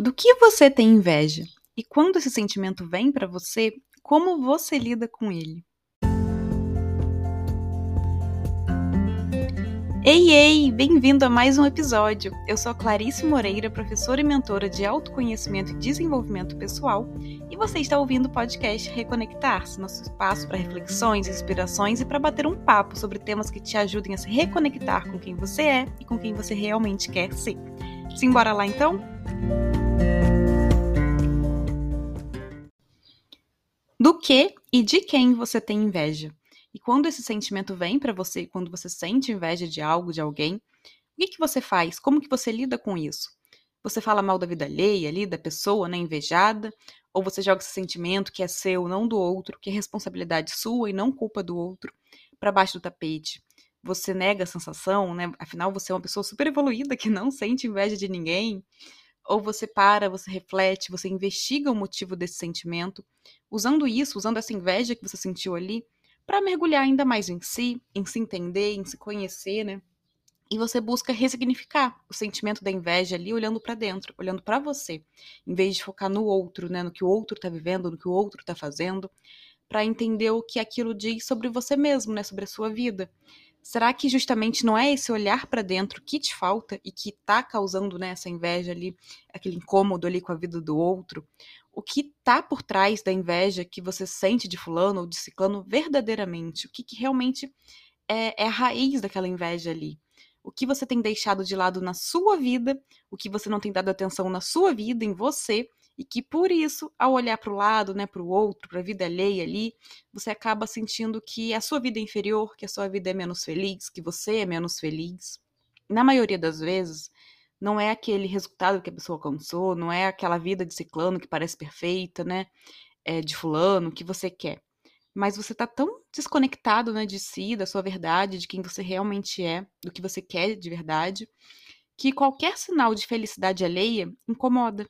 Do que você tem inveja? E quando esse sentimento vem para você, como você lida com ele? Ei, ei! Bem-vindo a mais um episódio. Eu sou Clarice Moreira, professora e mentora de autoconhecimento e desenvolvimento pessoal, e você está ouvindo o podcast Reconectar-se, nosso espaço para reflexões, inspirações e para bater um papo sobre temas que te ajudem a se reconectar com quem você é e com quem você realmente quer ser. Simbora lá então? Do que e de quem você tem inveja? E quando esse sentimento vem para você, quando você sente inveja de algo, de alguém, o que, que você faz? Como que você lida com isso? Você fala mal da vida alheia ali, da pessoa, né, invejada? Ou você joga esse sentimento que é seu, não do outro, que é responsabilidade sua e não culpa do outro, para baixo do tapete? Você nega a sensação, né? Afinal, você é uma pessoa super evoluída que não sente inveja de ninguém ou você para, você reflete, você investiga o motivo desse sentimento, usando isso, usando essa inveja que você sentiu ali, para mergulhar ainda mais em si, em se entender, em se conhecer, né? E você busca ressignificar o sentimento da inveja ali, olhando para dentro, olhando para você, em vez de focar no outro, né, no que o outro está vivendo, no que o outro está fazendo, para entender o que aquilo diz sobre você mesmo, né, sobre a sua vida. Será que justamente não é esse olhar para dentro que te falta e que tá causando né, essa inveja ali, aquele incômodo ali com a vida do outro? O que tá por trás da inveja que você sente de fulano ou de ciclano verdadeiramente? O que, que realmente é, é a raiz daquela inveja ali? O que você tem deixado de lado na sua vida, o que você não tem dado atenção na sua vida, em você, e que por isso, ao olhar para o lado, né, para o outro, para a vida alheia ali, você acaba sentindo que a sua vida é inferior, que a sua vida é menos feliz, que você é menos feliz. Na maioria das vezes, não é aquele resultado que a pessoa alcançou, não é aquela vida de ciclano que parece perfeita, né, é, de fulano que você quer. Mas você tá tão desconectado, né, de si, da sua verdade, de quem você realmente é, do que você quer de verdade, que qualquer sinal de felicidade alheia incomoda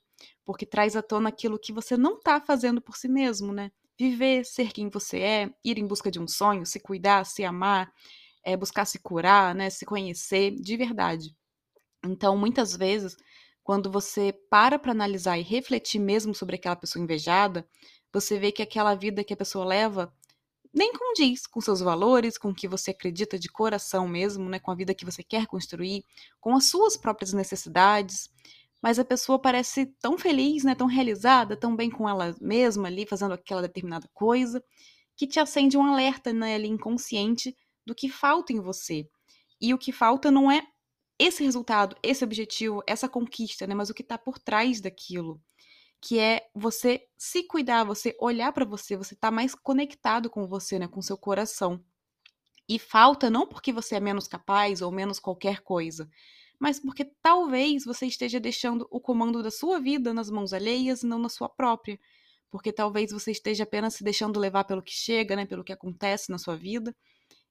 porque traz à tona aquilo que você não está fazendo por si mesmo, né? Viver, ser quem você é, ir em busca de um sonho, se cuidar, se amar, é, buscar se curar, né? Se conhecer de verdade. Então, muitas vezes, quando você para para analisar e refletir mesmo sobre aquela pessoa invejada, você vê que aquela vida que a pessoa leva nem condiz com seus valores, com o que você acredita de coração mesmo, né, com a vida que você quer construir, com as suas próprias necessidades mas a pessoa parece tão feliz, né, tão realizada, tão bem com ela mesma ali, fazendo aquela determinada coisa, que te acende um alerta né, ali inconsciente do que falta em você. E o que falta não é esse resultado, esse objetivo, essa conquista, né, mas o que está por trás daquilo, que é você se cuidar, você olhar para você, você tá mais conectado com você, né, com seu coração. E falta não porque você é menos capaz ou menos qualquer coisa, mas porque talvez você esteja deixando o comando da sua vida nas mãos alheias e não na sua própria. Porque talvez você esteja apenas se deixando levar pelo que chega, né, pelo que acontece na sua vida,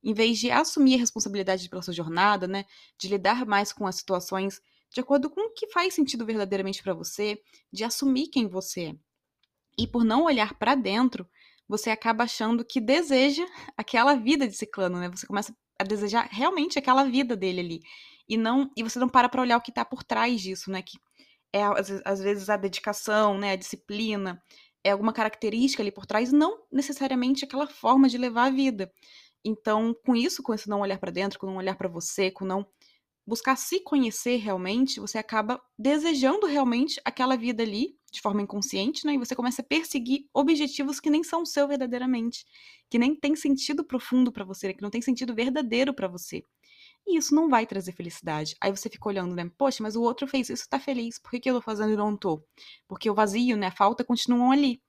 em vez de assumir a responsabilidade pela sua jornada, né, de lidar mais com as situações de acordo com o que faz sentido verdadeiramente para você, de assumir quem você é. E por não olhar para dentro, você acaba achando que deseja aquela vida de ciclano, né? Você começa a desejar realmente aquela vida dele ali e não e você não para para olhar o que está por trás disso, né? Que é às vezes a dedicação, né? A disciplina, é alguma característica ali por trás, não necessariamente aquela forma de levar a vida. Então, com isso, com esse não olhar para dentro, com não olhar para você, com não buscar se conhecer realmente, você acaba desejando realmente aquela vida ali, de forma inconsciente, né? E você começa a perseguir objetivos que nem são seu verdadeiramente, que nem tem sentido profundo para você, que não tem sentido verdadeiro para você. E isso não vai trazer felicidade. Aí você fica olhando, né? Poxa, mas o outro fez isso, tá feliz. Por que, que eu tô fazendo e não tô? Porque o vazio, né? A falta continuam ali.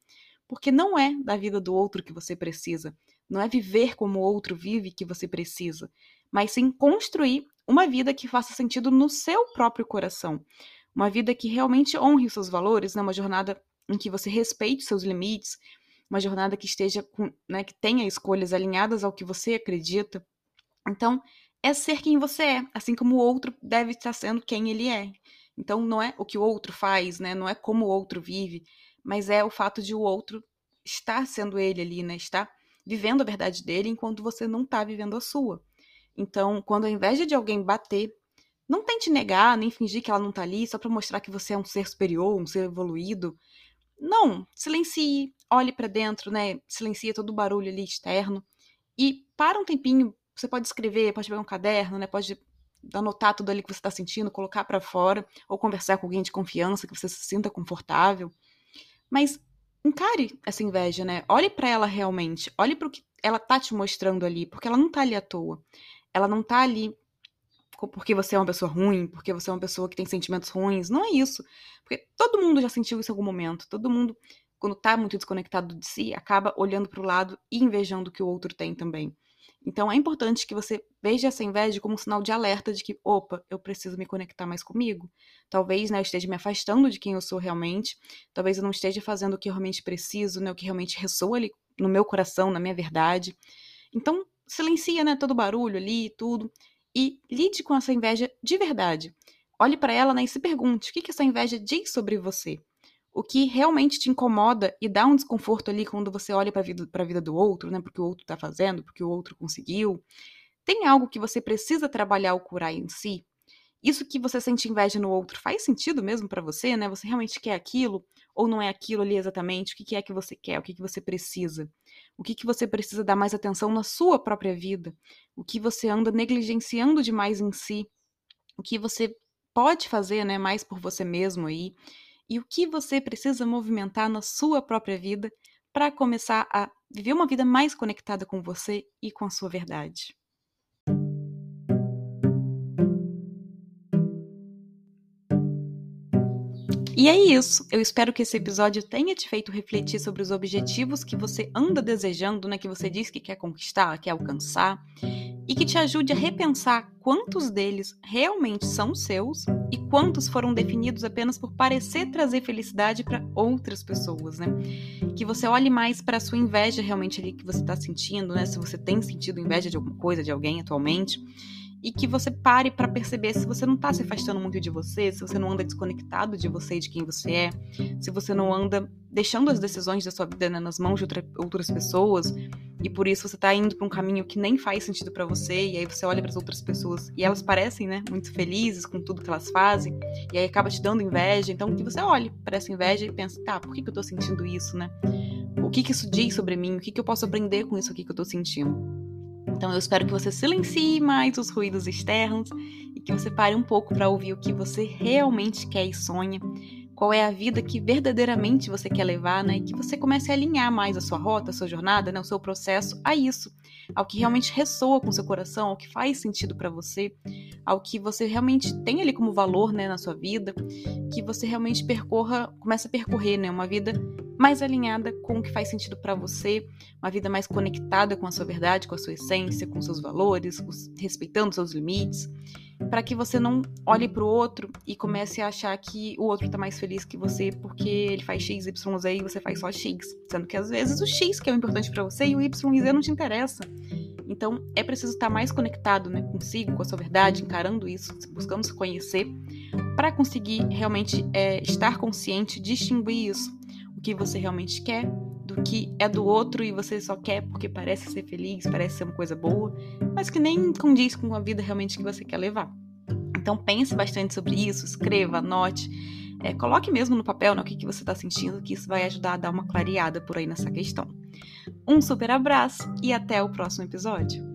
Porque não é da vida do outro que você precisa. Não é viver como o outro vive que você precisa. Mas sim construir uma vida que faça sentido no seu próprio coração. Uma vida que realmente honre os seus valores, né? Uma jornada em que você respeite seus limites, uma jornada que esteja com, né, que tenha escolhas alinhadas ao que você acredita. Então, é ser quem você é, assim como o outro deve estar sendo quem ele é. Então não é o que o outro faz, né? Não é como o outro vive, mas é o fato de o outro estar sendo ele ali, né? Estar vivendo a verdade dele enquanto você não está vivendo a sua. Então, quando a inveja de alguém bater, Não tente negar, nem fingir que ela não tá ali só para mostrar que você é um ser superior, um ser evoluído. Não, silencie, olhe para dentro, né? Silencie todo o barulho ali externo e para um tempinho. Você pode escrever, pode pegar um caderno, né? Pode anotar tudo ali que você está sentindo, colocar para fora, ou conversar com alguém de confiança que você se sinta confortável. Mas encare essa inveja, né? Olhe para ela realmente, olhe para o que ela tá te mostrando ali, porque ela não tá ali à toa. Ela não tá ali porque você é uma pessoa ruim, porque você é uma pessoa que tem sentimentos ruins. Não é isso. Porque todo mundo já sentiu isso em algum momento. Todo mundo, quando tá muito desconectado de si, acaba olhando para o lado e invejando o que o outro tem também. Então é importante que você veja essa inveja como um sinal de alerta de que, opa, eu preciso me conectar mais comigo. Talvez né, eu esteja me afastando de quem eu sou realmente, talvez eu não esteja fazendo o que eu realmente preciso, né, o que realmente ressoa ali no meu coração, na minha verdade. Então, silencia né, todo o barulho ali e tudo, e lide com essa inveja de verdade. Olhe para ela né, e se pergunte o que, que essa inveja diz sobre você o que realmente te incomoda e dá um desconforto ali quando você olha para a vida, vida do outro, né? Porque o outro está fazendo, porque o outro conseguiu. Tem algo que você precisa trabalhar ou curar em si? Isso que você sente inveja no outro faz sentido mesmo para você, né? Você realmente quer aquilo ou não é aquilo ali exatamente? O que é que você quer? O que, que você precisa? O que, que você precisa dar mais atenção na sua própria vida? O que você anda negligenciando demais em si? O que você pode fazer, né, mais por você mesmo aí? E o que você precisa movimentar na sua própria vida para começar a viver uma vida mais conectada com você e com a sua verdade. E é isso. Eu espero que esse episódio tenha te feito refletir sobre os objetivos que você anda desejando, né, que você diz que quer conquistar, quer alcançar, e que te ajude a repensar quantos deles realmente são seus e quantos foram definidos apenas por parecer trazer felicidade para outras pessoas, né? Que você olhe mais para a sua inveja realmente ali que você está sentindo, né? Se você tem sentido inveja de alguma coisa, de alguém atualmente e que você pare para perceber se você não está se afastando muito de você, se você não anda desconectado de você e de quem você é, se você não anda deixando as decisões da sua vida né, nas mãos de outra, outras pessoas e por isso você está indo para um caminho que nem faz sentido para você e aí você olha para as outras pessoas e elas parecem, né, muito felizes com tudo que elas fazem e aí acaba te dando inveja, então que você olhe para essa inveja e pense, tá, por que, que eu estou sentindo isso, né? O que que isso diz sobre mim? O que que eu posso aprender com isso aqui que eu estou sentindo? Então eu espero que você silencie mais os ruídos externos e que você pare um pouco para ouvir o que você realmente quer e sonha, qual é a vida que verdadeiramente você quer levar, né? E que você comece a alinhar mais a sua rota, a sua jornada, né? o seu processo a isso, ao que realmente ressoa com seu coração, ao que faz sentido para você, ao que você realmente tem ali como valor, né, na sua vida, que você realmente percorra, comece a percorrer, né, uma vida mais alinhada com o que faz sentido para você, uma vida mais conectada com a sua verdade, com a sua essência, com seus valores, respeitando seus limites, para que você não olhe para o outro e comece a achar que o outro está mais feliz que você porque ele faz X, Y, Z e você faz só X, sendo que às vezes o X que é o importante para você e o Y e Z não te interessa. Então é preciso estar mais conectado, né, consigo, com a sua verdade, encarando isso, buscando se conhecer, para conseguir realmente é, estar consciente, distinguir isso o que você realmente quer do que é do outro e você só quer porque parece ser feliz, parece ser uma coisa boa, mas que nem condiz com a vida realmente que você quer levar. Então pense bastante sobre isso, escreva, anote, é, coloque mesmo no papel né, o que, que você está sentindo, que isso vai ajudar a dar uma clareada por aí nessa questão. Um super abraço e até o próximo episódio.